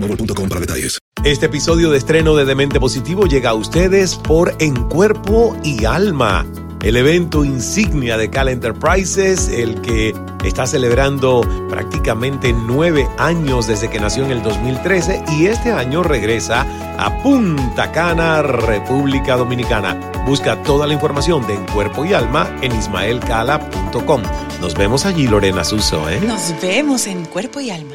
boostmobile.com para detalles. Este episodio de estreno de Demente Positivo llega a ustedes por En Cuerpo y Alma, el evento insignia de Cal Enterprises, el que está celebrando prácticamente nueve años desde que nació en el 2013 y este año regresa a Punta Cana, República Dominicana. Busca toda la información de En Cuerpo y Alma en ismaelcala.com. Nos vemos allí, Lorena Suso, ¿eh? Nos vemos en cuerpo y alma.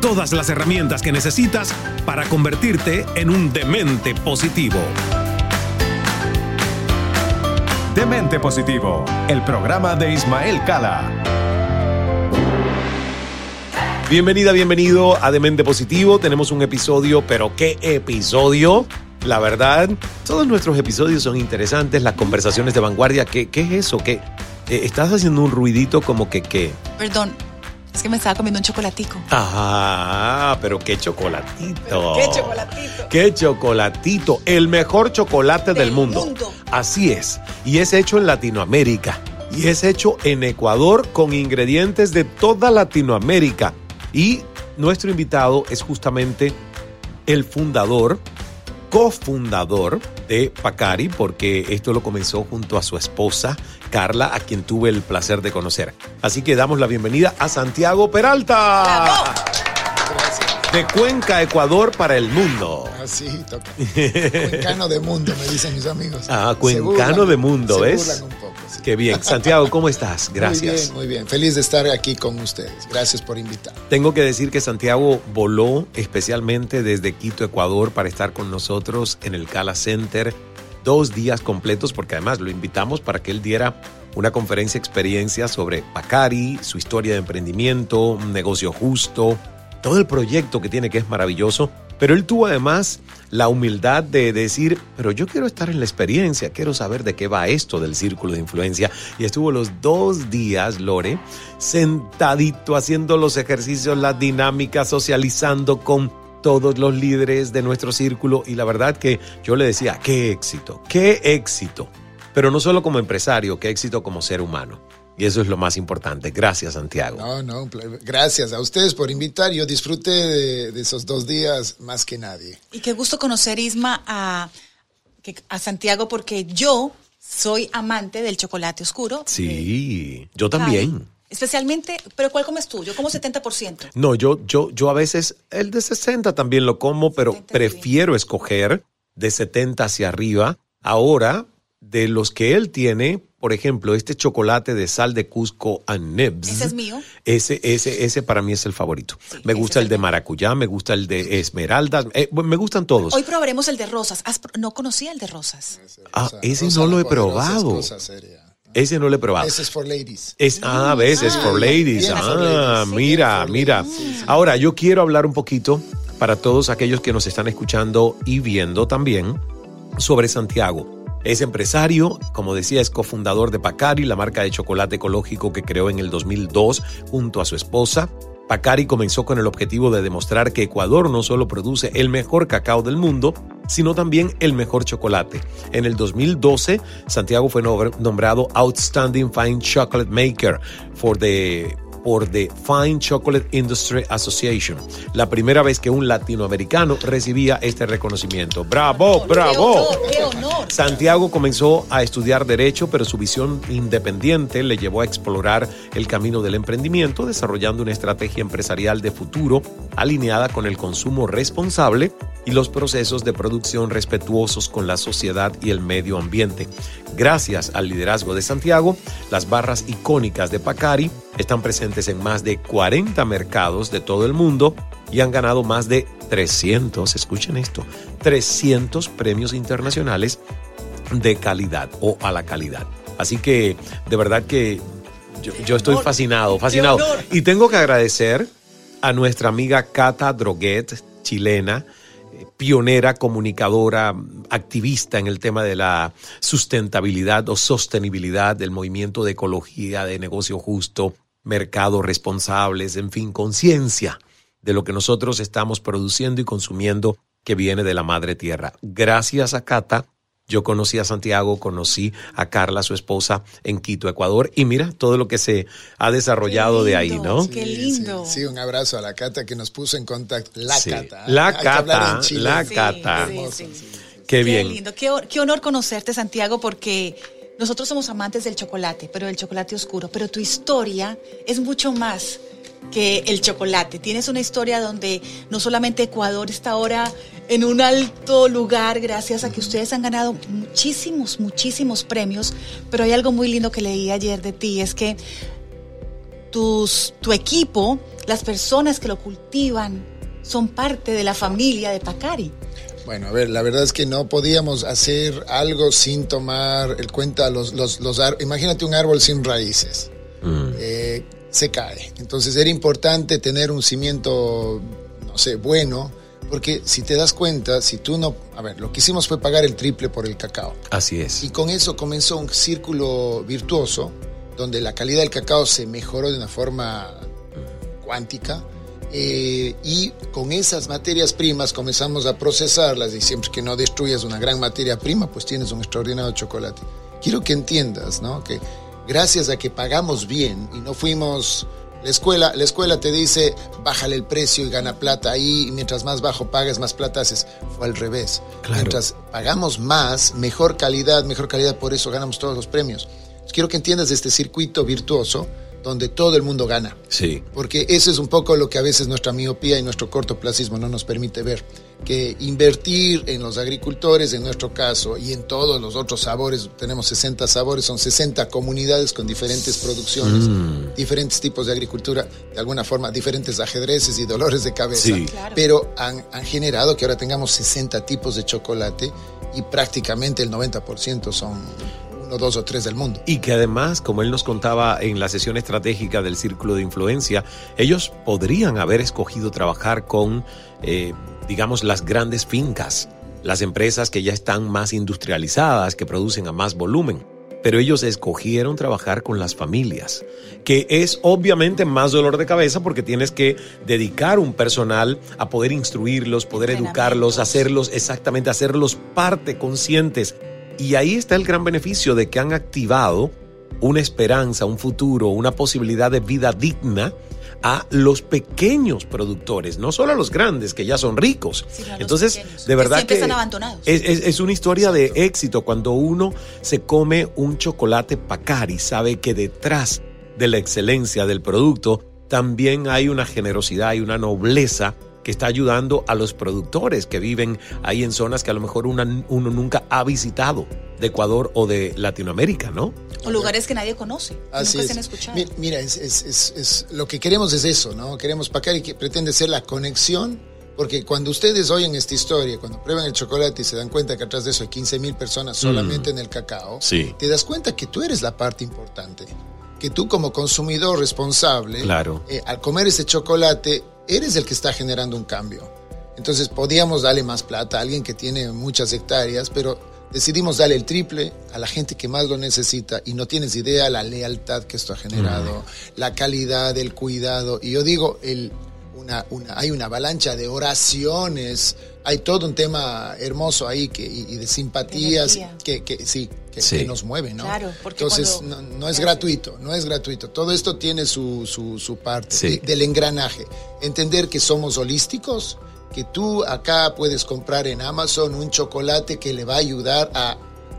Todas las herramientas que necesitas para convertirte en un demente positivo. Demente Positivo, el programa de Ismael Cala. Bienvenida, bienvenido a Demente Positivo. Tenemos un episodio, pero ¿qué episodio? La verdad, todos nuestros episodios son interesantes, las conversaciones de vanguardia. ¿Qué, qué es eso? ¿Qué? Eh, estás haciendo un ruidito como que qué. Perdón, es que me estaba comiendo un chocolatico. Ah, pero qué chocolatito. ¿Qué chocolatito? Qué chocolatito. El mejor chocolate del, mundo. mundo. Así es. Y es hecho en Latinoamérica. Y es hecho en Ecuador con ingredientes de toda Latinoamérica. Y nuestro invitado es justamente el fundador, cofundador de Pacari, porque esto lo comenzó junto a su esposa, Carla, a quien tuve el placer de conocer. Así que damos la bienvenida a Santiago Peralta. De Cuenca, Ecuador para el mundo. Así toca. Cuencano de mundo, me dicen mis amigos. Ah, cuencano burlan, de mundo, se ¿ves? burlan un poco, sí. Qué bien. Santiago, ¿cómo estás? Gracias. Muy bien, muy bien. Feliz de estar aquí con ustedes. Gracias por invitar. Tengo que decir que Santiago voló especialmente desde Quito, Ecuador, para estar con nosotros en el Cala Center dos días completos, porque además lo invitamos para que él diera una conferencia experiencia sobre Pacari, su historia de emprendimiento, negocio justo, todo el proyecto que tiene que es maravilloso. Pero él tuvo además la humildad de decir, pero yo quiero estar en la experiencia, quiero saber de qué va esto del círculo de influencia. Y estuvo los dos días, Lore, sentadito haciendo los ejercicios, las dinámicas, socializando con todos los líderes de nuestro círculo. Y la verdad que yo le decía, qué éxito, qué éxito. Pero no solo como empresario, qué éxito como ser humano. Y eso es lo más importante. Gracias, Santiago. No, no, gracias a ustedes por invitar. Yo disfruté de, de esos dos días más que nadie. Y qué gusto conocer, Isma, a, a Santiago, porque yo soy amante del chocolate oscuro. Sí, yo también. Especialmente, pero ¿cuál comes tú? Yo como 70%. No, yo, yo, yo a veces el de 60 también lo como, pero prefiero escoger de 70 hacia arriba. Ahora, de los que él tiene, por ejemplo, este chocolate de sal de Cusco and Nibs. Ese es mío. Ese, ese, ese para mí es el favorito. me gusta el de maracuyá, me gusta el de esmeralda, eh, me gustan todos. Hoy probaremos el de rosas. No conocía el de rosas. Ah, ese no lo he probado. Ese no lo he probado. Ese es for ladies. Es, ah, ves, es for ladies. Bien, for Ah, ladies. mira, mira. Ahora, yo quiero hablar un poquito para todos aquellos que nos están escuchando y viendo también sobre Santiago. Es empresario, como decía, es cofundador de Pacari, la marca de chocolate ecológico que creó en el 2002 junto a su esposa. Pacari comenzó con el objetivo de demostrar que Ecuador no solo produce el mejor cacao del mundo, sino también el mejor chocolate. En el 2012, Santiago fue nombr- nombrado Outstanding Fine Chocolate Maker for the por the Fine Chocolate Industry Association, la primera vez que un latinoamericano recibía este reconocimiento. ¡Bravo, bravo! ¡Qué honor! Santiago comenzó a estudiar derecho, pero su visión independiente le llevó a explorar el camino del emprendimiento, desarrollando una estrategia empresarial de futuro alineada con el consumo responsable y los procesos de producción respetuosos con la sociedad y el medio ambiente. Gracias al liderazgo de Santiago, las barras icónicas de Pacari están presentes en más de 40 mercados de todo el mundo y han ganado más de 300, escuchen esto, 300 premios internacionales de calidad o a la calidad. Así que de verdad que yo, yo estoy fascinado, fascinado. Y tengo que agradecer a nuestra amiga Cata Droguet, chilena, pionera, comunicadora, activista en el tema de la sustentabilidad o sostenibilidad del movimiento de ecología, de negocio justo, mercados responsables, en fin, conciencia de lo que nosotros estamos produciendo y consumiendo que viene de la madre tierra. Gracias a Cata, yo conocí a Santiago, conocí a Carla, su esposa, en Quito, Ecuador, y mira todo lo que se ha desarrollado de ahí, ¿no? Qué lindo. Sí, un abrazo a la Cata que nos puso en contacto. La Sí. Cata. ¿eh? La Cata, la Cata. sí, Hermoso, sí. sí. Qué Qué bien. lindo, qué, qué honor conocerte, Santiago, porque nosotros somos amantes del chocolate, pero del chocolate oscuro. Pero tu historia es mucho más que el chocolate. Tienes una historia donde no solamente Ecuador está ahora en un alto lugar gracias a que ustedes han ganado muchísimos, muchísimos premios, pero hay algo muy lindo que leí ayer de ti, es que tu equipo, las personas que lo cultivan, son parte de la familia de Pacari. Bueno, a ver, la verdad es que no podíamos hacer algo sin tomar el cuenta los, los, los imagínate un árbol sin raíces. Eh, se cae. Entonces era importante tener un cimiento, no sé, bueno, porque si te das cuenta, si tú no, a ver, lo que hicimos fue pagar el triple por el cacao. Así es. Y con eso comenzó un círculo virtuoso donde la calidad del cacao se mejoró de una forma cuántica. Eh, y con esas materias primas comenzamos a procesarlas y siempre que no destruyas una gran materia prima, pues tienes un extraordinario chocolate. Quiero que entiendas, ¿no? Que gracias a que pagamos bien y no fuimos la escuela, la escuela te dice, bájale el precio y gana plata ahí, y mientras más bajo pagas, más plata haces. Fue al revés. Mientras pagamos más, mejor calidad, mejor calidad, por eso ganamos todos los premios. Quiero que entiendas este circuito virtuoso donde todo el mundo gana. Sí. Porque eso es un poco lo que a veces nuestra miopía y nuestro cortoplacismo no nos permite ver. Que invertir en los agricultores, en nuestro caso, y en todos los otros sabores, tenemos 60 sabores, son 60 comunidades con diferentes producciones, Mm. diferentes tipos de agricultura, de alguna forma, diferentes ajedrezes y dolores de cabeza. Sí. Claro. Pero han, han generado que ahora tengamos 60 tipos de chocolate y prácticamente el 90% son uno, dos o tres del mundo. Y que además, como él nos contaba en la sesión estratégica del Círculo de Influencia, ellos podrían haber escogido trabajar con, eh, digamos, las grandes fincas, las empresas que ya están más industrializadas, que producen a más volumen. Pero ellos escogieron trabajar con las familias, que es obviamente más dolor de cabeza porque tienes que dedicar un personal a poder instruirlos, poder educarlos, hacerlos exactamente, hacerlos parte conscientes y ahí está el gran beneficio de que han activado una esperanza, un futuro, una posibilidad de vida digna a los pequeños productores, no solo a los grandes que ya son ricos. Sí, Entonces, pequeños, de verdad siempre que están abandonados. es, es- es una historia de éxito cuando uno se come un chocolate Pacari, sabe que detrás de la excelencia del producto también hay una generosidad y una nobleza que está ayudando a los productores que viven ahí en zonas que a lo mejor uno nunca ha visitado de Ecuador o de Latinoamérica, ¿no? O lugares que nadie conoce, Así nunca es. se han escuchado. Mi- Mira, es, es- es- es- lo que queremos es eso, ¿no? Queremos Pacari que pretende ser la conexión, porque cuando ustedes oyen esta historia, cuando prueban el chocolate y se dan cuenta que atrás de eso hay 15 mil personas solamente en el cacao, Sí. te das cuenta que tú eres la parte importante. Que tú como consumidor responsable, Claro. eh, al comer ese chocolate, eres el que está generando un cambio. Entonces podíamos darle más plata a alguien que tiene muchas hectáreas, pero decidimos darle el triple a la gente que más lo necesita y no tienes idea la lealtad que esto ha generado, la calidad, el cuidado. Y yo digo, el, una, una- hay una avalancha de oraciones, hay todo un tema hermoso ahí que, y, y de simpatías que, que sí, que, Sí. que nos mueven, ¿no? Claro, porque Entonces cuando- no, no es gratuito, no es gratuito. Todo esto tiene su, su, su parte Sí. de- del engranaje. Entender que somos holísticos, que tú acá puedes comprar en Amazon un chocolate que le va a ayudar a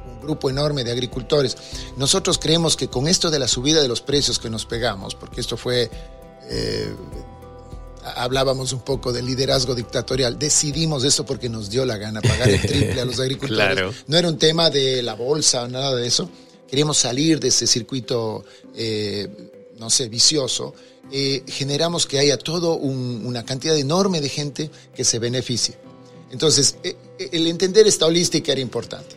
un grupo enorme de agricultores. Nosotros creemos que con esto de la subida de los precios que nos pegamos, porque esto fue... eh, hablábamos un poco del liderazgo dictatorial. Decidimos esto porque nos dio la gana pagar el triple a los agricultores. Claro. No era un tema de la bolsa o nada de eso. Queríamos salir de ese circuito, eh, no sé, vicioso. Eh, generamos que haya todo un- una cantidad enorme de gente que se beneficie. Entonces, eh, el entender esta holística era importante.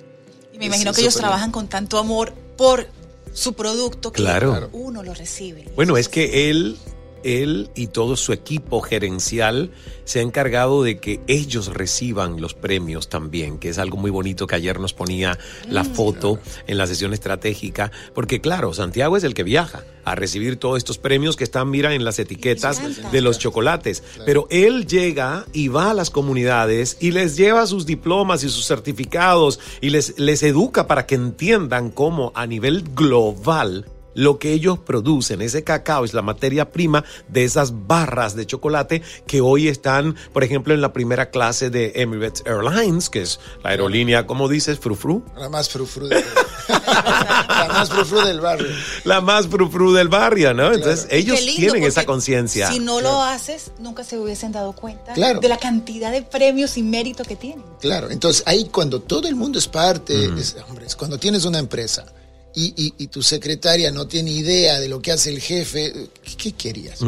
Y me Es imagino que ellos trabajan con tanto amor por su producto que Claro. uno lo recibe. Bueno, es que él, él y todo su equipo gerencial se ha encargado de que ellos reciban los premios también, que es algo muy bonito que ayer nos ponía la foto en la sesión estratégica, porque claro, Santiago es el que viaja a recibir todos estos premios que están, mira, en las etiquetas de los chocolates, pero él llega y va a las comunidades y les lleva sus diplomas y sus certificados y les, les educa para que entiendan cómo a nivel global lo que ellos producen, ese cacao es la materia prima de esas barras de chocolate que hoy están, por ejemplo, en la primera clase de Emirates Airlines, que es la aerolínea, ¿cómo dices? Frufru. La más frufru del, la más frufru del barrio. La más frufru del barrio, ¿no? Entonces ellos lindo, tienen esa conciencia. Si no lo haces, nunca se hubiesen dado cuenta Claro. de la cantidad de premios y mérito que tienen. Claro, entonces ahí cuando todo el mundo es parte, es, hombre, es cuando tienes una empresa y, y- y tu secretaria no tiene idea de lo que hace el jefe, ¿qué, qué querías?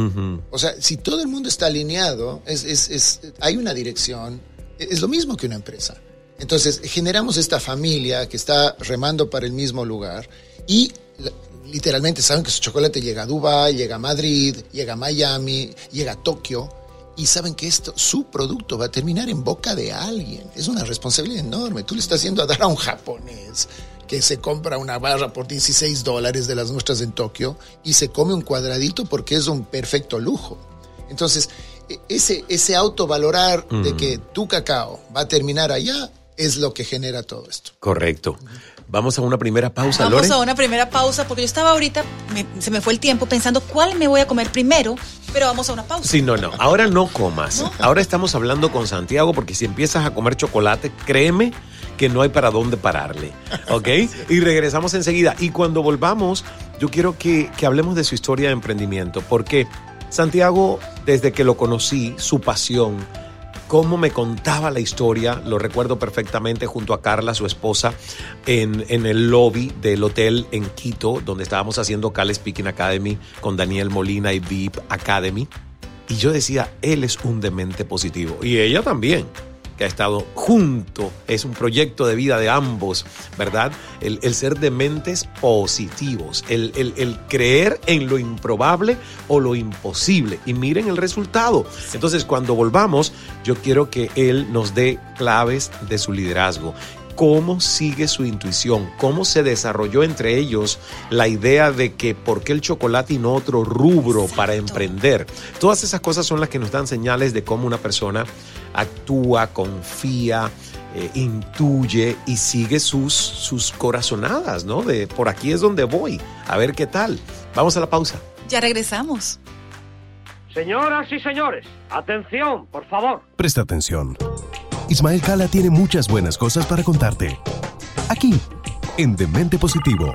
O sea, si todo el mundo está alineado, es, es- es- hay una dirección, es, lo mismo que una empresa. Entonces, generamos esta familia que está remando para el mismo lugar y literalmente saben que su chocolate llega a Dubái, llega a Madrid, llega a Miami, llega a Tokio y saben que esto, su producto va a terminar en boca de alguien. Es una responsabilidad enorme. Tú le estás haciendo a dar a un japonés que se compra una barra por 16 dólares de las nuestras en Tokio y se come un cuadradito porque es un perfecto lujo. Entonces, e- ese, ese autovalorar de Mm. que tu cacao va a terminar allá es lo que genera todo esto. Correcto. Vamos a una primera pausa, Vamos Lore. a una primera pausa porque yo estaba ahorita, me- se me fue el tiempo pensando cuál me voy a comer primero, pero vamos a una pausa. Sí, no, no. Ahora no comas. Ahora estamos hablando con Santiago porque si empiezas a comer chocolate, créeme que no hay para dónde pararle. ¿Ok? Y regresamos enseguida. Y cuando volvamos, yo quiero que, que hablemos de su historia de emprendimiento. Porque Santiago, desde que lo conocí, su pasión, cómo me contaba la historia, lo recuerdo perfectamente junto a Carla, su esposa, en, en el lobby del hotel en Quito, donde estábamos haciendo Cal Speaking Academy con Daniel Molina y VIP Academy. Y yo decía, él es un demente positivo. Y ella también, que ha estado junto. Es un proyecto de vida de ambos, ¿verdad? El, el ser dementes positivos, el, el- el creer en lo improbable o lo imposible. Y miren el resultado. Entonces, cuando volvamos, yo quiero que él nos dé claves de su liderazgo cómo sigue su intuición, cómo se desarrolló entre ellos la idea de que por qué el chocolate y no otro rubro para emprender. Todas esas cosas son las que nos dan señales de cómo una persona actúa, confía, eh, intuye y sigue sus, sus corazonadas, ¿no? De por aquí es donde voy, a ver qué tal. Vamos a la pausa. Ya regresamos. Señoras y señores, atención, por favor. Presta atención. Ismael Cala tiene muchas buenas cosas para contarte. Aquí, en Demente Positivo.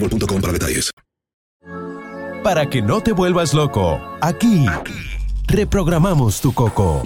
boostmobile.com para detalles. Para que no te vuelvas loco, aquí reprogramamos tu coco.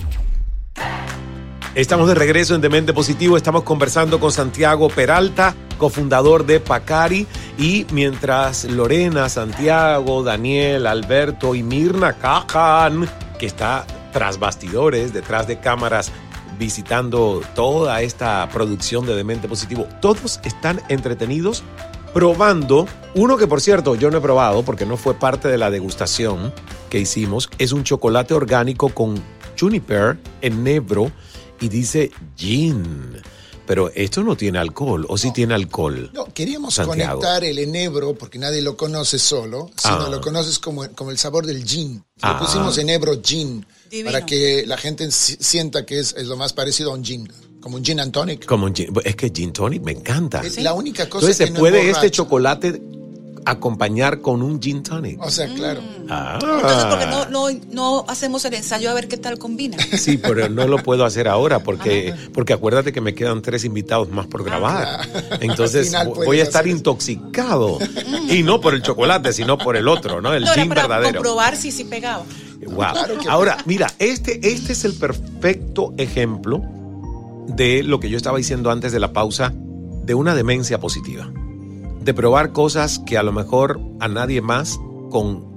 Estamos de regreso en Demente Positivo. Estamos conversando con Santiago Peralta, cofundador de Pacari. Y mientras Lorena, Santiago, Daniel, Alberto y Mirna Cajan, que está tras bastidores, detrás de cámaras, visitando toda esta producción de Demente Positivo, todos están entretenidos probando uno que por cierto yo no he probado porque no fue parte de la degustación que hicimos. Es un chocolate orgánico con juniper, enebro y dice gin. Pero esto no tiene alcohol, o sí tiene alcohol. No, queríamos Santiago. conectar el enebro, porque nadie lo conoce solo, sino Ah. lo conoces como, como el sabor del gin. Ah. Le pusimos enebro gin, Divino. para que la gente si- sienta que es, es lo más parecido a un gin, como un gin and tonic. Como un gin, es que gin tonic me encanta. Es la única cosa Entonces que se no puede emborracha. este chocolate acompañar con un gin tonic. O sea, claro. Ah. Entonces, ¿por qué no, no, no hacemos el ensayo a ver qué tal combina? Sí, pero no lo puedo hacer ahora porque, porque acuérdate que me quedan tres invitados más por grabar. Ah, Entonces vo- puedes voy a estar eso. intoxicado. Y no por el chocolate, sino por el otro, ¿no? El No, era gin para verdadero. comprobar si sí pegaba. Wow. Ahora, mira, este, este es el perfecto ejemplo de lo que yo estaba diciendo antes de la pausa, de una demencia positiva. De probar cosas que a lo mejor a nadie más con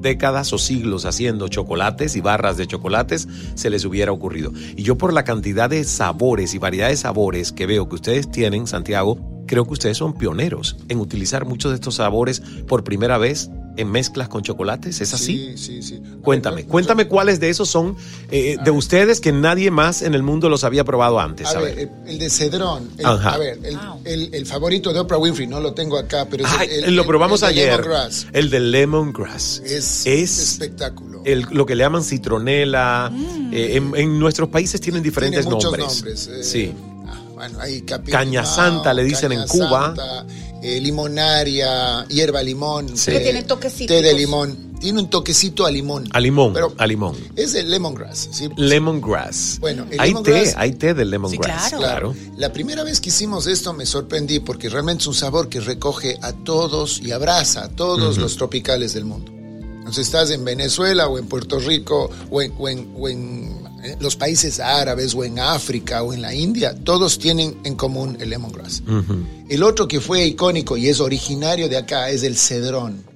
décadas o siglos haciendo chocolates y barras de chocolates se les hubiera ocurrido. Y yo por la cantidad de sabores y variedad de sabores que veo que ustedes tienen, Santiago, creo que ustedes son pioneros en utilizar muchos de estos sabores por primera vez en mezclas con chocolates. ¿Es así? Sí, sí, sí. Cuéntame, cuéntame cuáles de esos son eh, de ustedes que nadie más en el mundo los había probado antes. A A ver, ver. el, el de cedrón. el- Ajá. a ver, el, el- el favorito de Oprah Winfrey, no lo tengo acá, pero es Ay, el, el- lo probamos ayer. lemongrass. El de lemongrass. Es, Es espectáculo. el- lo que le llaman citronela. eh, en, en nuestros países tienen diferentes Tiene muchos nombres. nombres, eh, sí. Bueno, hay capi- Caña santa le dicen en caña Cuba. santa, eh, limonaria, hierba limón. Sí. Tiene toquecitos. Té de limón. Tiene un toquecito a limón. A limón. Pero a limón. es el lemongrass. ¿sí? Lemongrass. Bueno, el hay té, hay té del lemongrass. Claro. La primera vez que hicimos esto me sorprendí porque realmente es un sabor que recoge a todos y abraza a todos los tropicales del mundo. Entonces estás en Venezuela o en Puerto Rico o en, o en- o en, eh, los países árabes o en África o en la India, todos tienen en común el lemongrass. El otro que fue icónico y es originario de acá es el cedrón.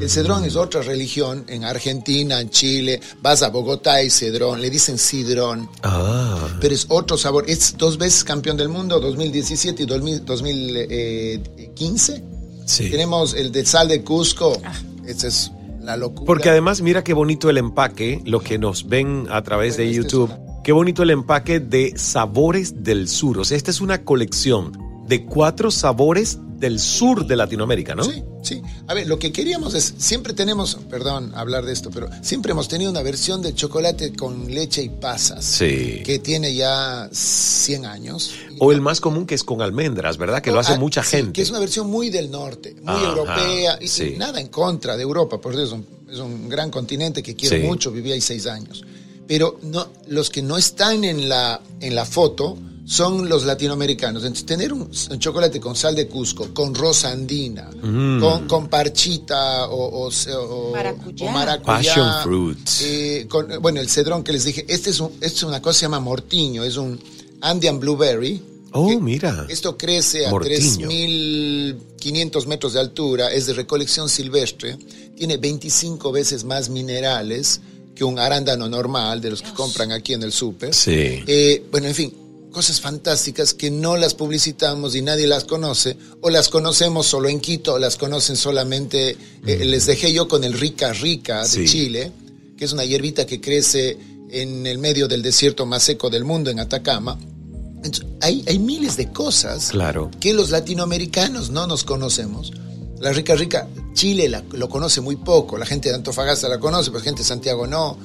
El cedrón es otra religión en Argentina, en Chile. Vas a Bogotá y cedrón, le dicen sidrón. Ah. Pero es otro sabor. Es dos veces campeón del mundo, 2017 y 2000 2015. Sí. Tenemos el de sal de Cusco. Esa es la locura. Porque además, mira qué bonito el empaque, lo que nos ven a través de YouTube. Qué bonito el empaque de sabores del sur. O sea, esta es una colección de cuatro sabores del sur de Latinoamérica, ¿no? Sí, sí. A ver, lo que queríamos es, siempre tenemos, perdón hablar de esto, pero siempre hemos tenido una versión de chocolate con leche y pasas. Sí. Que tiene ya 100 años. O el más común que es con almendras, ¿verdad? Que lo hace Ah, mucha sí, gente. Que es una versión muy del norte, muy Ajá, europea. Y sí. Nada en contra de Europa, por eso es un, es un gran continente que quiero Sí. mucho, viví ahí seis años. Pero no, los que no están en la, en la foto son los latinoamericanos. Entonces, tener un, un chocolate con sal de Cusco, con rosa andina, Mm. con, con parchita o, o, o- Maracuyá. o maracuyá, Passion fruits. eh, con- bueno, el cedrón que les dije, este es, un- es una cosa que se llama mortiño, es un Andean Blueberry. Oh, mira. Esto crece a Mortiño. 3.500 metros de altura, es de recolección silvestre, tiene 25 veces más minerales que un arándano normal de los que compran aquí en el súper. Sí. Eh, bueno, en fin, cosas fantásticas que no las publicitamos y nadie las conoce, o las conocemos solo en Quito, o las conocen solamente, eh, les dejé yo con el rica rica de Sí. Chile, que es una hierbita que crece en el medio del desierto más seco del mundo, en Atacama. Entonces, hay, hay miles de cosas Claro. que los latinoamericanos no nos conocemos. La rica rica, Chile la- lo conoce muy poco, la gente de Antofagasta la conoce, pero la gente de Santiago no.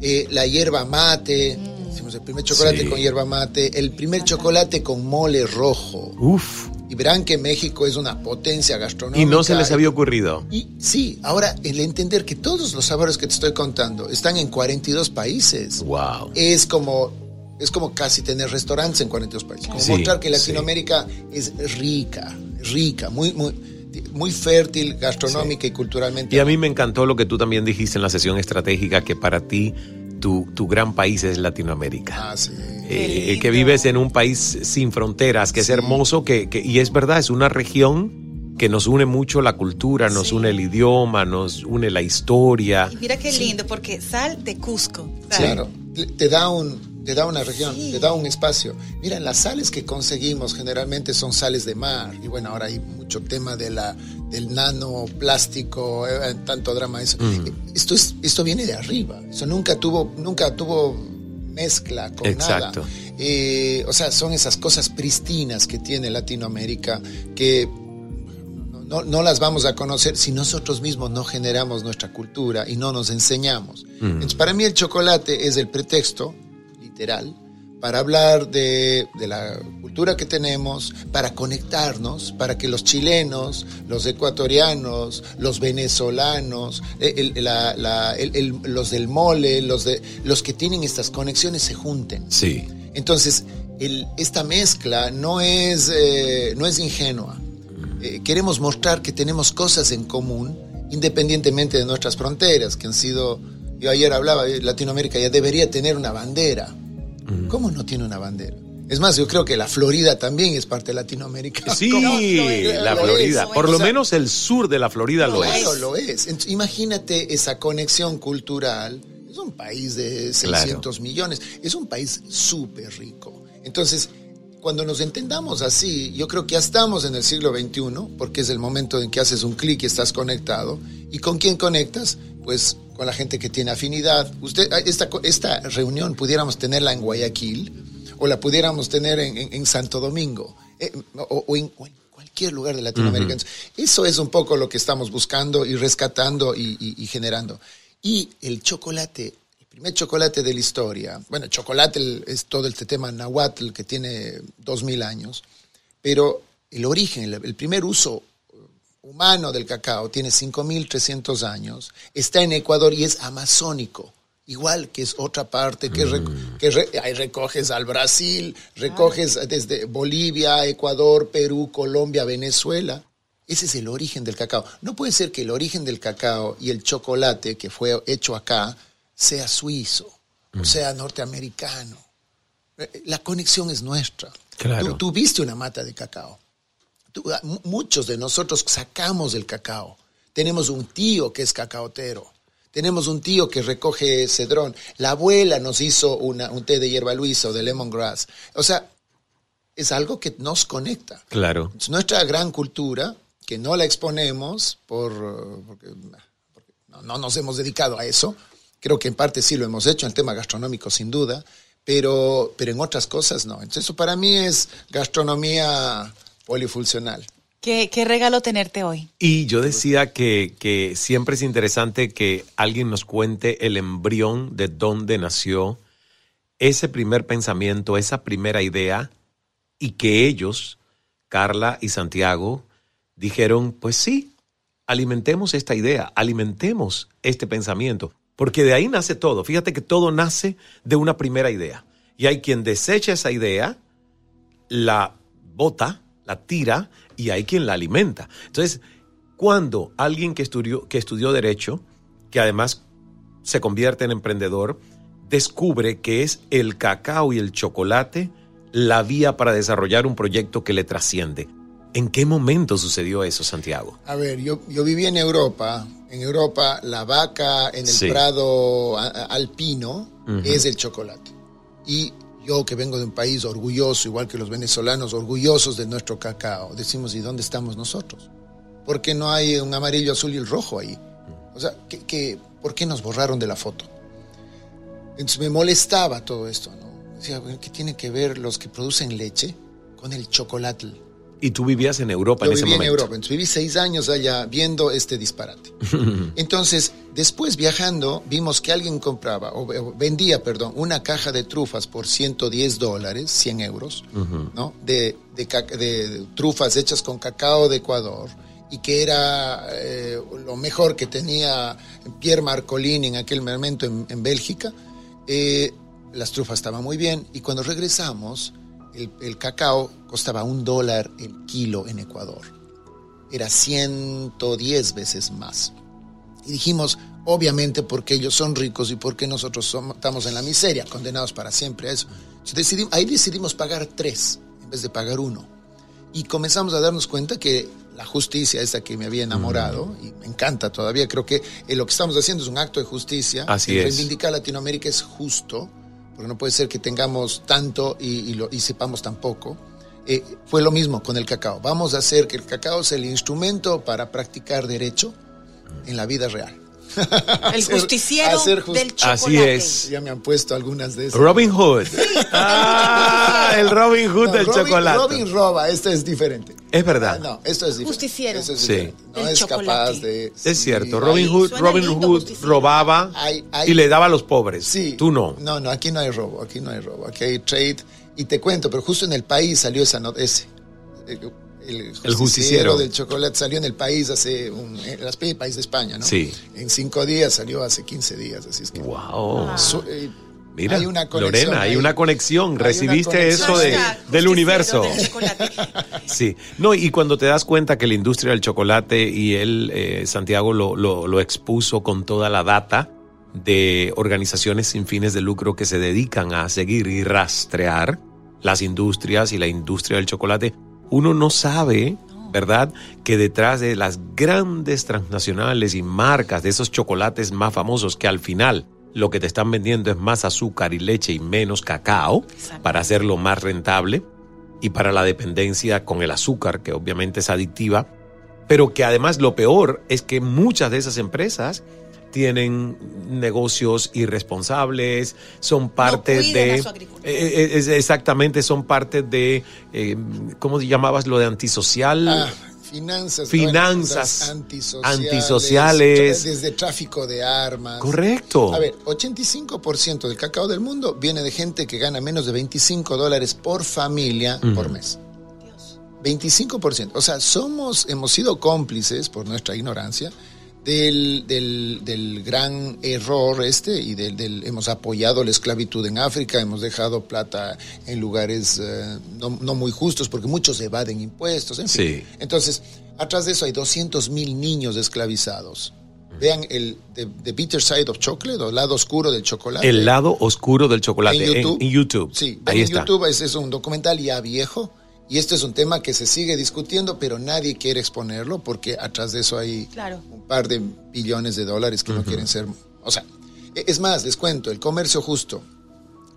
Eh, la hierba mate, hicimos el primer chocolate Sí. con hierba mate, el primer chocolate con mole rojo. Uf. Y verán que México es una potencia gastronómica. Y no se les había ocurrido. Y sí, ahora el entender que todos los sabores que te estoy contando están en 42 países Wow. es como es como casi tener restaurantes en 42 países. Como Sí, mostrar que sí. Latinoamérica es rica, rica, muy muy muy fértil gastronómica y culturalmente. Y a mí me encantó lo que tú también dijiste en la sesión estratégica, que para ti tu, tu gran país es Latinoamérica. Ah, sí. Eh, que vives en un país sin fronteras, que es hermoso, que, que- y es verdad, es una región que nos une mucho la cultura, nos une el idioma, nos une la historia. Y mira qué lindo, porque sal de Cusco. ¿sabes? Claro, te da un te da una región, te da un espacio. Mira, las sales que conseguimos generalmente son sales de mar y bueno, ahora hay mucho tema de la del nanoplástico, eh, tanto drama eso. Eh, Esto es esto viene de arriba. Eso nunca tuvo nunca tuvo mezcla con Exacto. nada. Eh, o sea, son esas cosas pristinas que tiene Latinoamérica que no, no las vamos a conocer si nosotros mismos no generamos nuestra cultura y no nos enseñamos. Entonces, para mí el chocolate es el pretexto, literal, para hablar de, de la cultura que tenemos, para conectarnos, para que los chilenos, los ecuatorianos, los venezolanos, el- el- la- la- el- los del mole, los, de, los que tienen estas conexiones se junten. Sí. Entonces, esta mezcla no es, eh, no es ingenua. Eh, queremos mostrar que tenemos cosas en común, independientemente de nuestras fronteras, que han sido, yo ayer hablaba, Latinoamérica ya debería tener una bandera. ¿Cómo no tiene una bandera? Es más, yo creo que la Florida también es parte de Latinoamérica. Sí, ¿Cómo? la Lo Florida. Por O lo sea, menos el sur de la Florida lo Claro, es. lo es. Imagínate esa conexión cultural. Es un país de 600 millones. Es un país súper rico. Entonces, cuando nos entendamos así, yo creo que ya estamos en el siglo XXI, porque es el momento en que haces un clic y estás conectado. ¿Y con quién conectas? Pues con la gente que tiene afinidad. Usted, esta, co- esta reunión pudiéramos tenerla en Guayaquil o la pudiéramos tener en, en- en Santo Domingo eh, o, o en, o en cualquier lugar de Latinoamérica. Eso es un poco lo que estamos buscando y rescatando y, y- y generando. Y el chocolate, el primer chocolate de la historia, bueno, chocolate es todo este tema nahuatl que tiene dos mil años, pero el origen, el primer uso humano del cacao tiene 5.300 años, está en Ecuador y es amazónico. Igual que es otra parte que, rec- que re- ahí recoges al Brasil, recoges desde Bolivia, Ecuador, Perú, Colombia, Venezuela. Ese es el origen del cacao. No puede ser que el origen del cacao y el chocolate que fue hecho acá sea suizo o sea norteamericano. Eh, La conexión es nuestra. Claro. Tú, tú viste una mata de cacao. Ah, mu- muchos de nosotros sacamos el cacao. Tenemos un tío que es cacaotero. Tenemos un tío que recoge cedrón. La abuela nos hizo una- un té de hierba luisa o de lemongrass. O sea, es algo que nos conecta. Claro. Es nuestra gran cultura, que no la exponemos por, porque, porque no, no nos hemos dedicado a eso. Creo que en parte sí lo hemos hecho, en el tema gastronómico sin duda, pero, pero en otras cosas no. Entonces eso para mí es gastronomía polifuncional. ¿Qué, qué regalo tenerte hoy? Y yo decía que, que siempre es interesante que alguien nos cuente el embrión de dónde nació ese primer pensamiento, esa primera idea, y que ellos, Carla y Santiago, dijeron, pues sí, alimentemos esta idea, alimentemos este pensamiento, porque de ahí nace todo. Fíjate que todo nace de una primera idea. Y hay quien desecha esa idea la bota, la tira y hay quien la alimenta. Entonces, cuando alguien que estudió, que estudió derecho, que además se convierte en emprendedor, descubre que es el cacao y el chocolate la vía para desarrollar un proyecto que le trasciende. ¿En qué momento sucedió eso, Santiago? A ver, yo, yo viví en Europa. En Europa, la vaca en el prado alpino es el chocolate. Y yo que vengo de un país orgulloso, igual que los venezolanos, orgullosos de nuestro cacao, decimos, ¿y dónde estamos nosotros? ¿Por qué no hay un amarillo, azul y el rojo ahí? O sea, ¿qué, por qué nos borraron de la foto? Entonces me molestaba todo esto, ¿no? Decía, ¿qué tiene que ver los que producen leche con el chocolate? Y tú vivías en Europa en ese momento. Viví en Europa, entonces viví seis años allá viendo este disparate. entonces, después viajando, vimos que alguien compraba, o, vendía, perdón, una caja de trufas por 110 dólares, 100 euros, ¿no? De, de, trufas hechas con cacao de Ecuador y que era eh, lo mejor que tenía Pierre Marcolini en aquel momento en, Bélgica. Eh, las trufas estaban muy bien y cuando regresamos el, cacao costaba un dólar el kilo en Ecuador. Era 110 veces más. Y dijimos, obviamente porque ellos son ricos y porque nosotros estamos en la miseria, condenados para siempre a eso. decidimos, ahí decidimos pagar tres en vez de pagar uno. Y comenzamos a darnos cuenta que la justicia, esa que me había enamorado, mm. y me encanta todavía, creo que eh, lo que estamos haciendo es un acto de justicia. Así es. Reivindicar Latinoamérica es justo porque no puede ser que tengamos tanto y, lo, y sepamos tan poco. Eh, fue lo mismo con el cacao. Vamos a hacer que el cacao sea el instrumento para practicar derecho en la vida real. El justiciero del chocolate. Así es. Ya me han puesto algunas de esas. Robin Hood. Ah, el Robin Hood del chocolate. Robin roba, esto es diferente. Es verdad. Ah, no, esto es diferente. Justiciero. sí. No es capaz de. Es cierto. Robin Hood, Robin Hood robaba y le daba a los pobres. Sí. Tú no. No, no, aquí no hay robo. Aquí no hay robo. Aquí hay trade. Y te cuento, pero justo en el país salió esa nota, ese el justiciero, del chocolate salió en el país hace un, en el país de España, ¿no? Sí. En cinco días salió hace 15 días, así es que. Wow. Eh, Mira, hay una Lorena, hay una conexión. Recibiste eso de, del universo. sí. No, y cuando te das cuenta que la industria del chocolate y él, eh, Santiago, lo, lo, lo expuso con toda la data de organizaciones sin fines de lucro que se dedican a seguir y rastrear las industrias y la industria del chocolate, uno no sabe, ¿verdad? Que detrás de las grandes transnacionales y marcas de esos chocolates más famosos que al final lo que te están vendiendo es más azúcar y leche y menos cacao para hacerlo más rentable y para la dependencia con el azúcar, que obviamente es adictiva, pero que además lo peor es que muchas de esas empresas tienen negocios irresponsables, son parte de... Eh, eh, exactamente, son parte de, eh, ¿cómo llamabas lo de antisocial? Ah, finanzas. Finanzas antisociales, antisociales. Desde tráfico de armas. Correcto. A ver, 85% del cacao del mundo viene de gente que gana menos de 25 dólares por familia por mes. 25%. O sea, somos, hemos sido cómplices por nuestra ignorancia del, del, gran error este y del, hemos apoyado la esclavitud en África, hemos dejado plata en lugares eh, no, muy justos porque muchos evaden impuestos, en fin. Entonces, atrás de eso hay 200 mil niños esclavizados. Vean el the, Bitter Side of Chocolate, o el lado oscuro del chocolate. El lado oscuro del chocolate en YouTube. En, YouTube. Sí, Ahí en YouTube es, es un documental ya viejo y este es un tema que se sigue discutiendo, pero nadie quiere exponerlo porque atrás de eso hay un par de billones de dólares que no quieren ser... O sea, e, es más, les cuento, el comercio justo.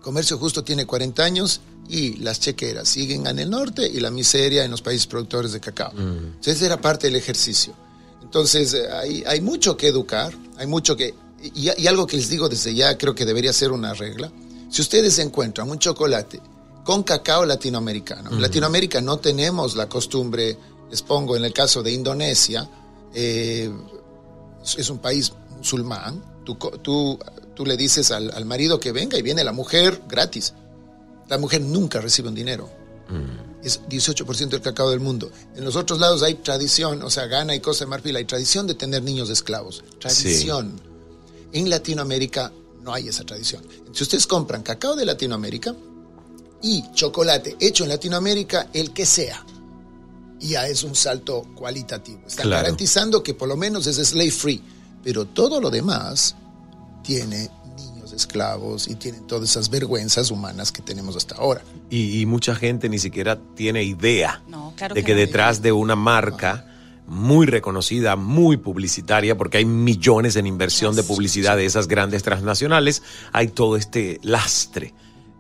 comercio justo tiene 40 años y las chequeras siguen en el norte y la miseria en los países productores de cacao. Entonces, esa era parte del ejercicio. Entonces, eh, hay, hay mucho que educar, hay mucho que... Y, y algo que les digo desde ya, creo que debería ser una regla. Si ustedes encuentran un chocolate con cacao latinoamericano. En Latinoamérica no tenemos la costumbre, les pongo en el caso de Indonesia, eh, es un país musulmán, tú, tú, tú le dices al, marido que venga y viene la mujer gratis. La mujer nunca recibe un dinero. Es 18% del cacao del mundo. En los otros lados hay tradición, o sea, Gana y Costa de Marfil, hay tradición de tener niños esclavos. Tradición. En Latinoamérica no hay esa tradición. Si ustedes compran cacao de Latinoamérica, y chocolate hecho en Latinoamérica, el que sea. Y ya es un salto cualitativo. Está Claro. garantizando que por lo menos es slave free. Pero todo lo demás tiene niños esclavos y tiene todas esas vergüenzas humanas que tenemos hasta ahora. Y, y mucha gente ni siquiera tiene idea No, claro de que que no. detrás de una marca muy reconocida, muy publicitaria, porque hay millones en inversión de publicidad de esas grandes transnacionales, hay todo este lastre.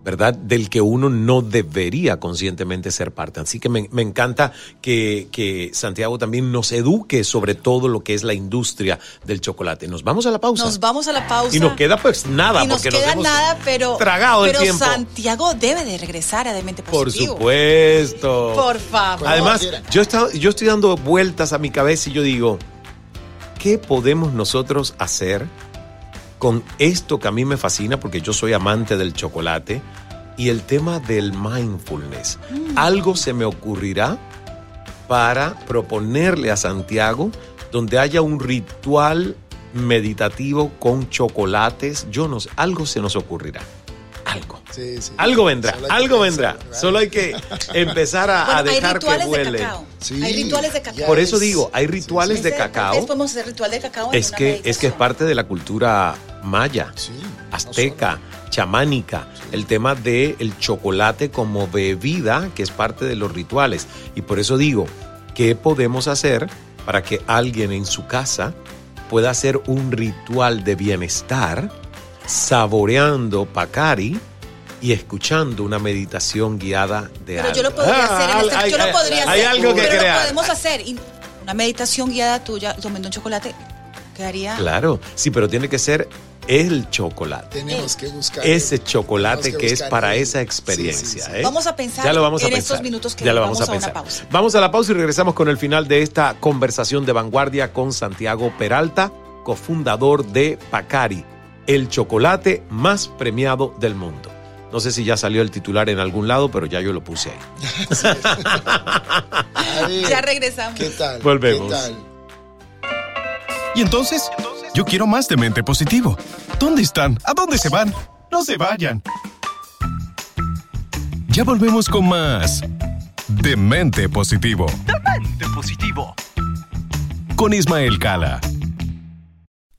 ¿Verdad? Del que uno no debería conscientemente ser parte. Así que me, me encanta que, que Santiago también nos eduque sobre todo lo que es la industria del chocolate. Nos vamos a la pausa. Nos vamos a la pausa. y nos queda pues nada, Y nos porque queda nos hemos nada, pero, tragado el pero tiempo. Santiago debe de regresar a Demente Por Positivo. supuesto. Por favor. Además, yo, está- yo estoy dando vueltas a mi cabeza y yo digo, ¿qué podemos nosotros hacer con esto que a mí me fascina porque yo soy amante del chocolate y el tema del mindfulness? Algo se me ocurrirá para proponerle a Santiago donde haya un ritual meditativo con chocolates. Yo no sé, algo se nos ocurrirá. Algo. Sí, sí. Algo vendrá, algo vendrá. pensar, Solo hay que empezar a, Bueno, dejar que de huele. Sí, hay rituales de cacao. Por eso digo, hay rituales de cacao. vez podemos hacer ritual de cacao en Es una que, es que es parte de la cultura maya, Sí, azteca, chamánica, el tema del el chocolate como bebida, que es parte de los rituales. Y por eso digo, ¿qué podemos hacer para que alguien en su casa pueda hacer un ritual de bienestar, saboreando Pacari y escuchando una meditación guiada de Pero algo? yo lo podría hacer. En Ah, este- hay- yo lo hay- podría hay hacer. algo que pero crear. lo podemos hacer. Y una meditación guiada tuya tomando un chocolate quedaría. Claro, sí, pero tiene que ser el chocolate. Tenemos que buscar. Ese chocolate que, es para el- esa experiencia. sí, sí. ¿eh? Vamos a pensar Ya lo vamos a en pensar. estos minutos que ya lo vamos, vamos a, a, una pensar. pausa. Vamos a la pausa y regresamos con el final de esta conversación de vanguardia con Santiago Peralta, cofundador de Pacari, el chocolate más premiado del mundo. No sé si ya salió el titular en algún lado, pero ya yo lo puse ahí. Ver, Ya regresamos. ¿Qué tal? Volvemos. ¿Qué tal? Y entonces, yo quiero más de mente positivo. ¿Dónde están? ¿A dónde se van? No se vayan. Ya volvemos con más de mente positivo Demente positivo. con Ismael Cala.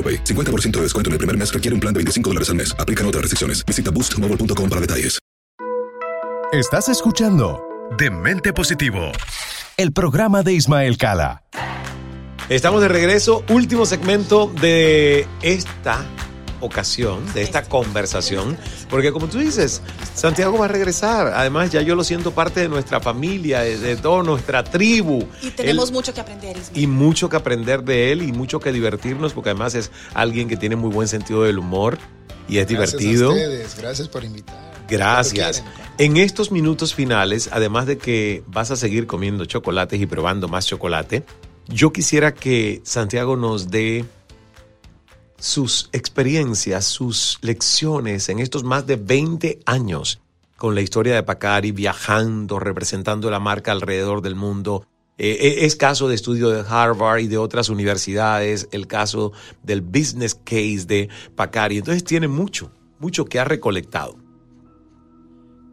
AroPay. 50% de descuento en el primer mes requiere un plan de 25 dólares al mes. Aplican otras restricciones. Visita boostmobile.com para detalles. Estás escuchando De Mente Positivo, el programa de Ismael Cala. Estamos de regreso, último segmento de esta ocasión, de esta conversación, porque como tú dices, Santiago va a regresar. Además, ya yo lo siento parte de nuestra familia, de, de toda nuestra tribu. Y tenemos Él- mucho que aprender, Ismael. y mucho que aprender de él y mucho que divertirnos, porque además es alguien que tiene muy buen sentido del humor y es divertido. Gracias a ustedes, gracias por invitar. Gracias. En estos minutos finales, además de que vas a seguir comiendo chocolates y probando más chocolate, yo quisiera que Santiago nos dé sus experiencias, sus lecciones en estos más de 20 años con la historia de Pacari, viajando, representando la marca alrededor del mundo, Eh, es caso de estudio de Harvard y de otras universidades, el caso del business case de Pacari. Entonces tiene mucho, mucho que ha recolectado.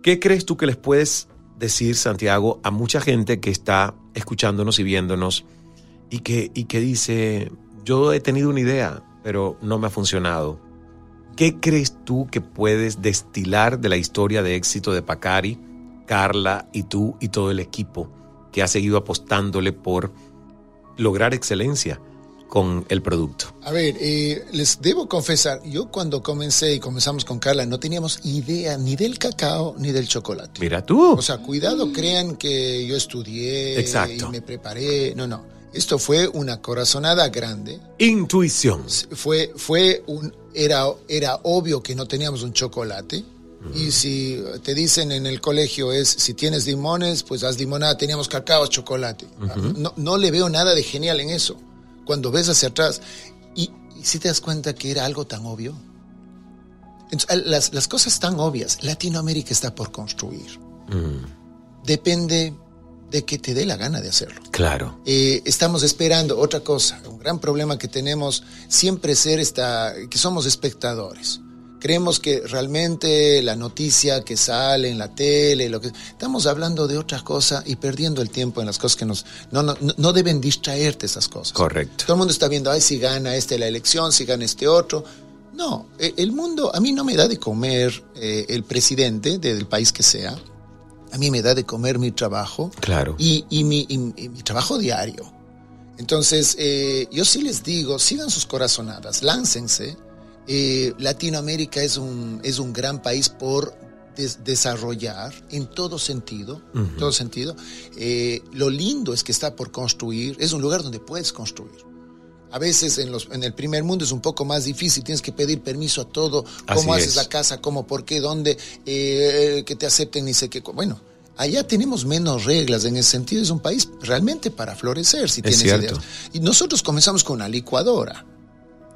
¿Qué crees tú que les puedes decir, Santiago, a mucha gente que está escuchándonos y viéndonos y que, y que dice, yo he tenido una idea, pero no me ha funcionado? ¿Qué crees tú que puedes destilar de la historia de éxito de Pacari, Carla y tú y todo el equipo que ha seguido apostándole por lograr excelencia con el producto? A ver, eh, les debo confesar, yo cuando comencé y comenzamos con Carla no teníamos idea ni del cacao ni del chocolate. Mira tú. O sea, cuidado, crean que yo estudié y me preparé. No, no. Esto fue una corazonada grande. Intuición. Fue, fue un, era, era obvio que no teníamos un chocolate. Y si te dicen en el colegio es, si tienes limones, pues haz limonada, teníamos cacao, chocolate. no, no le veo nada de genial en eso cuando ves hacia atrás. Y, si te das cuenta que era algo tan obvio. las, las, cosas tan obvias, Latinoamérica está por construir. Depende de que te dé la gana de hacerlo. Claro. Eh, estamos esperando otra cosa, un gran problema que tenemos siempre ser esta, que somos espectadores. Creemos que realmente la noticia que sale en la tele, lo que estamos hablando de otra cosa y perdiendo el tiempo en las cosas que nos no, no, no deben distraerte esas cosas. Correcto. Todo el mundo está viendo, ay, si gana este la elección, si gana este otro. No, e, el mundo, a mí no me da de comer eh, el presidente del país que sea. A mí me da de comer mi trabajo. Claro. Y, y, mi, y, mi, trabajo diario. Entonces, eh, yo sí les digo, sigan sus corazonadas, láncense eh, Latinoamérica es un, es un gran país por desarrollar en todo sentido, todo sentido. Eh, lo lindo es que está por construir, es un lugar donde puedes construir. A veces en, los, en el primer mundo es un poco más difícil, tienes que pedir permiso a todo, cómo haces la casa, cómo, por qué, dónde, eh, que te acepten, ni sé qué. Bueno, allá tenemos menos reglas en ese sentido, es un país realmente para florecer, si tienes ideas. Y nosotros comenzamos con una licuadora.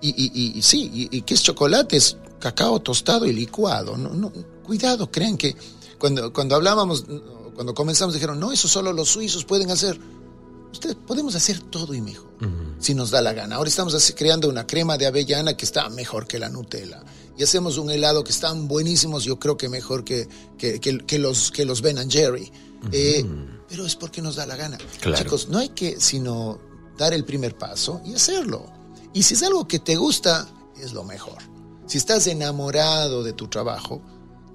Y, y, sí, y, que es chocolate, es cacao tostado y licuado. No, no, cuidado, crean que cuando, cuando hablábamos, cuando comenzamos dijeron, no, eso solo los suizos pueden hacer. Ustedes podemos hacer todo y mejor, si nos da la gana. Ahora estamos creando una crema de avellana que está mejor que la Nutella. Y hacemos un helado que están buenísimos, yo creo que mejor que, que, que, los, que los Ben and Jerry. Eh, pero es porque nos da la gana. Chicos, no hay que sino dar el primer paso y hacerlo. Y si es algo que te gusta, es lo mejor. Si estás enamorado de tu trabajo,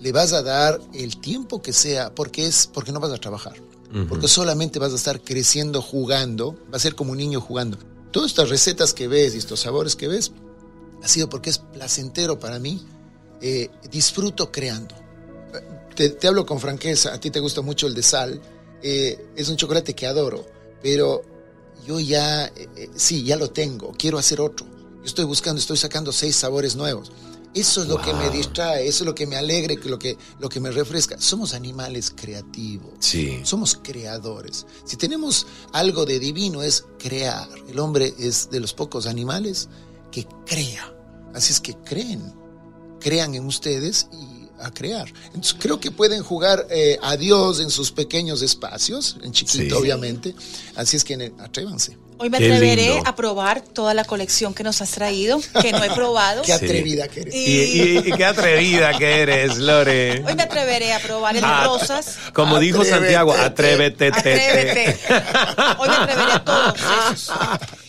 le vas a dar el tiempo que sea porque es porque no vas a trabajar. Porque solamente vas a estar creciendo jugando, va a ser como un niño jugando. Todas estas recetas que ves y estos sabores que ves, ha sido porque es placentero para mí. Eh, disfruto creando. Te, hablo con franqueza, a ti te gusta mucho el de sal. Eh, es un chocolate que adoro, pero yo ya, eh, sí, ya lo tengo, quiero hacer otro. Yo estoy buscando, estoy sacando seis sabores nuevos. Eso es lo que me distrae, eso es lo que me alegre, lo que, lo que me refresca. Somos animales creativos. Sí. Somos creadores. Si tenemos algo de divino es crear. El hombre es de los pocos animales que crea. Así es que creen. Crean en ustedes y a crear. Entonces creo que pueden jugar eh, a Dios en sus pequeños espacios, en chiquito obviamente, así es que atrévanse. Hoy me atreveré a probar toda la colección que nos has traído, que no he probado. qué atrevida que eres. Y, qué atrevida que eres, Lore. Hoy me atreveré a probar el de rosas. Como dijo Santiago, atrévete. Atrévete. Hoy me atreveré a todos esos.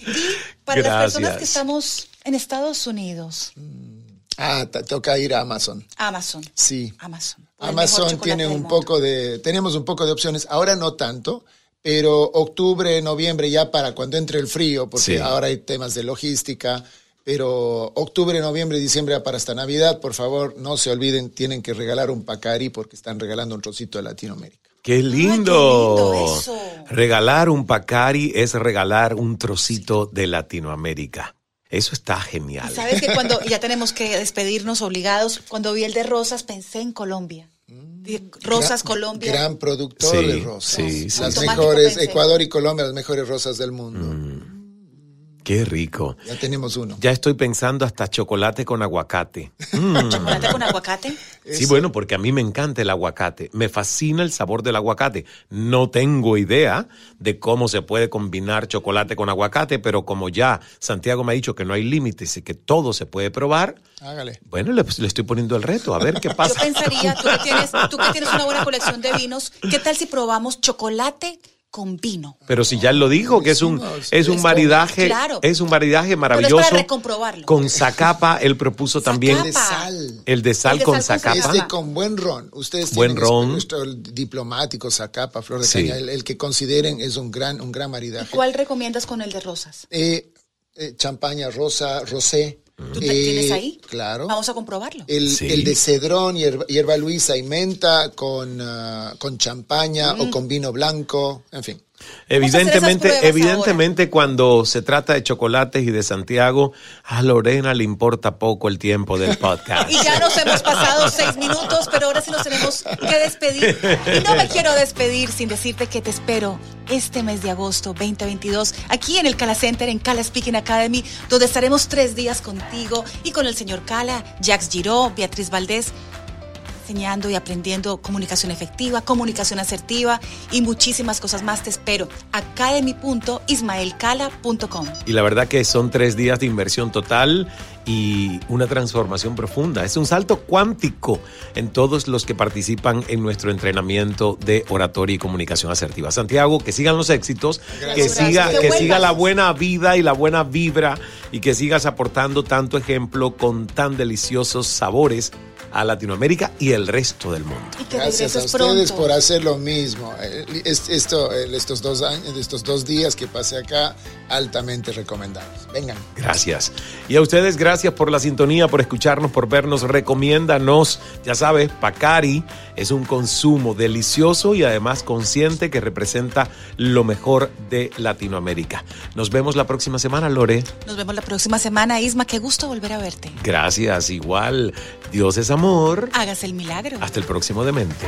Y para las personas que estamos en Estados Unidos, Ah, toca ir a Amazon. Amazon. Sí. Amazon. Amazon tiene un poco de, tenemos un poco de opciones. Ahora no tanto, pero octubre, noviembre ya para cuando entre el frío, porque ahora hay temas de logística. Pero octubre, noviembre, diciembre para hasta Navidad, por favor, no se olviden, tienen que regalar un Pacari porque están regalando un trocito de Latinoamérica. ¡Qué lindo! Regalar un Pacari es regalar un trocito de Latinoamérica. Eso está genial. Sabes que cuando ya tenemos que despedirnos obligados, cuando vi el de rosas pensé en Colombia. Rosas Colombia. Gran productor de rosas. Sí, sí, las mejores, Ecuador y Colombia, las mejores rosas del mundo. Mm. Qué rico. Ya tenemos uno. Ya estoy pensando hasta chocolate con aguacate. Mm. ¿Chocolate con aguacate? Sí, bueno, porque a mí me encanta el aguacate. Me fascina el sabor del aguacate. No tengo idea de cómo se puede combinar chocolate con aguacate, pero como ya Santiago me ha dicho que no hay límites y que todo se puede probar, Hágale. bueno, le, le estoy poniendo el reto, a ver qué Yo pasa. pensaría, tú que, tienes, tú que tienes una buena colección de vinos, ¿qué tal si probamos chocolate con vino? Pero si ya lo dijo, que es un, es un maridaje, Claro. es un maridaje Pero es maravilloso. para. Con zacapa, él propuso también de sal. el de sal El de con sal con zacapa. Este con buen ron. Ustedes Buen tienen ron. nuestro diplomático, Zacapa, Flor de Sí. Caña, el, el que consideren es un gran, un gran maridaje. ¿Cuál recomiendas con el de rosas? Eh, eh, champaña rosa, rosé. ¿Tú te Eh, tienes ahí? Claro. Vamos a comprobarlo. El, Sí. el de cedrón, hierba, hierba luisa y menta con, ah, con champaña Mm. o con vino blanco, en fin. Evidentemente, evidentemente cuando se trata de chocolates y de Santiago, a Lorena le importa poco el tiempo del podcast. Y ya nos hemos pasado seis minutos, pero ahora sí nos tenemos que despedir. Y no me quiero despedir sin decirte que te espero este mes de agosto 2022 aquí en el Cala Center, en Cala Speaking Academy, donde estaremos tres días contigo y con el señor Cala, Jax Giró, Beatriz Valdés enseñando y aprendiendo comunicación efectiva, comunicación asertiva y muchísimas cosas más. Te espero. academy.ismaelcala.com. Y la verdad que son tres días de inversión total y una transformación profunda. Es un salto cuántico en todos los que participan en nuestro entrenamiento de oratoria y comunicación asertiva. Santiago, que sigan los éxitos, que Gracias. siga, Que que siga la buena vida y la buena vibra y que sigas aportando tanto ejemplo con tan deliciosos sabores a Latinoamérica y el resto del mundo. Y que Gracias a ustedes pronto. por hacer lo mismo. Eh, es- Esto, estos, dos años, estos dos días que pasé acá, altamente recomendados. Vengan. Gracias. Y a ustedes, gracias por la sintonía, por escucharnos, por vernos. Recomiéndanos. Ya sabes, Pacari es un consumo delicioso y además consciente que representa lo mejor de Latinoamérica. Nos vemos la próxima semana, Lore. Nos vemos la próxima semana, Isma. Qué gusto volver a verte. Gracias. Igual, Dios es amor. Hágase el milagro. Hasta el próximo Demente.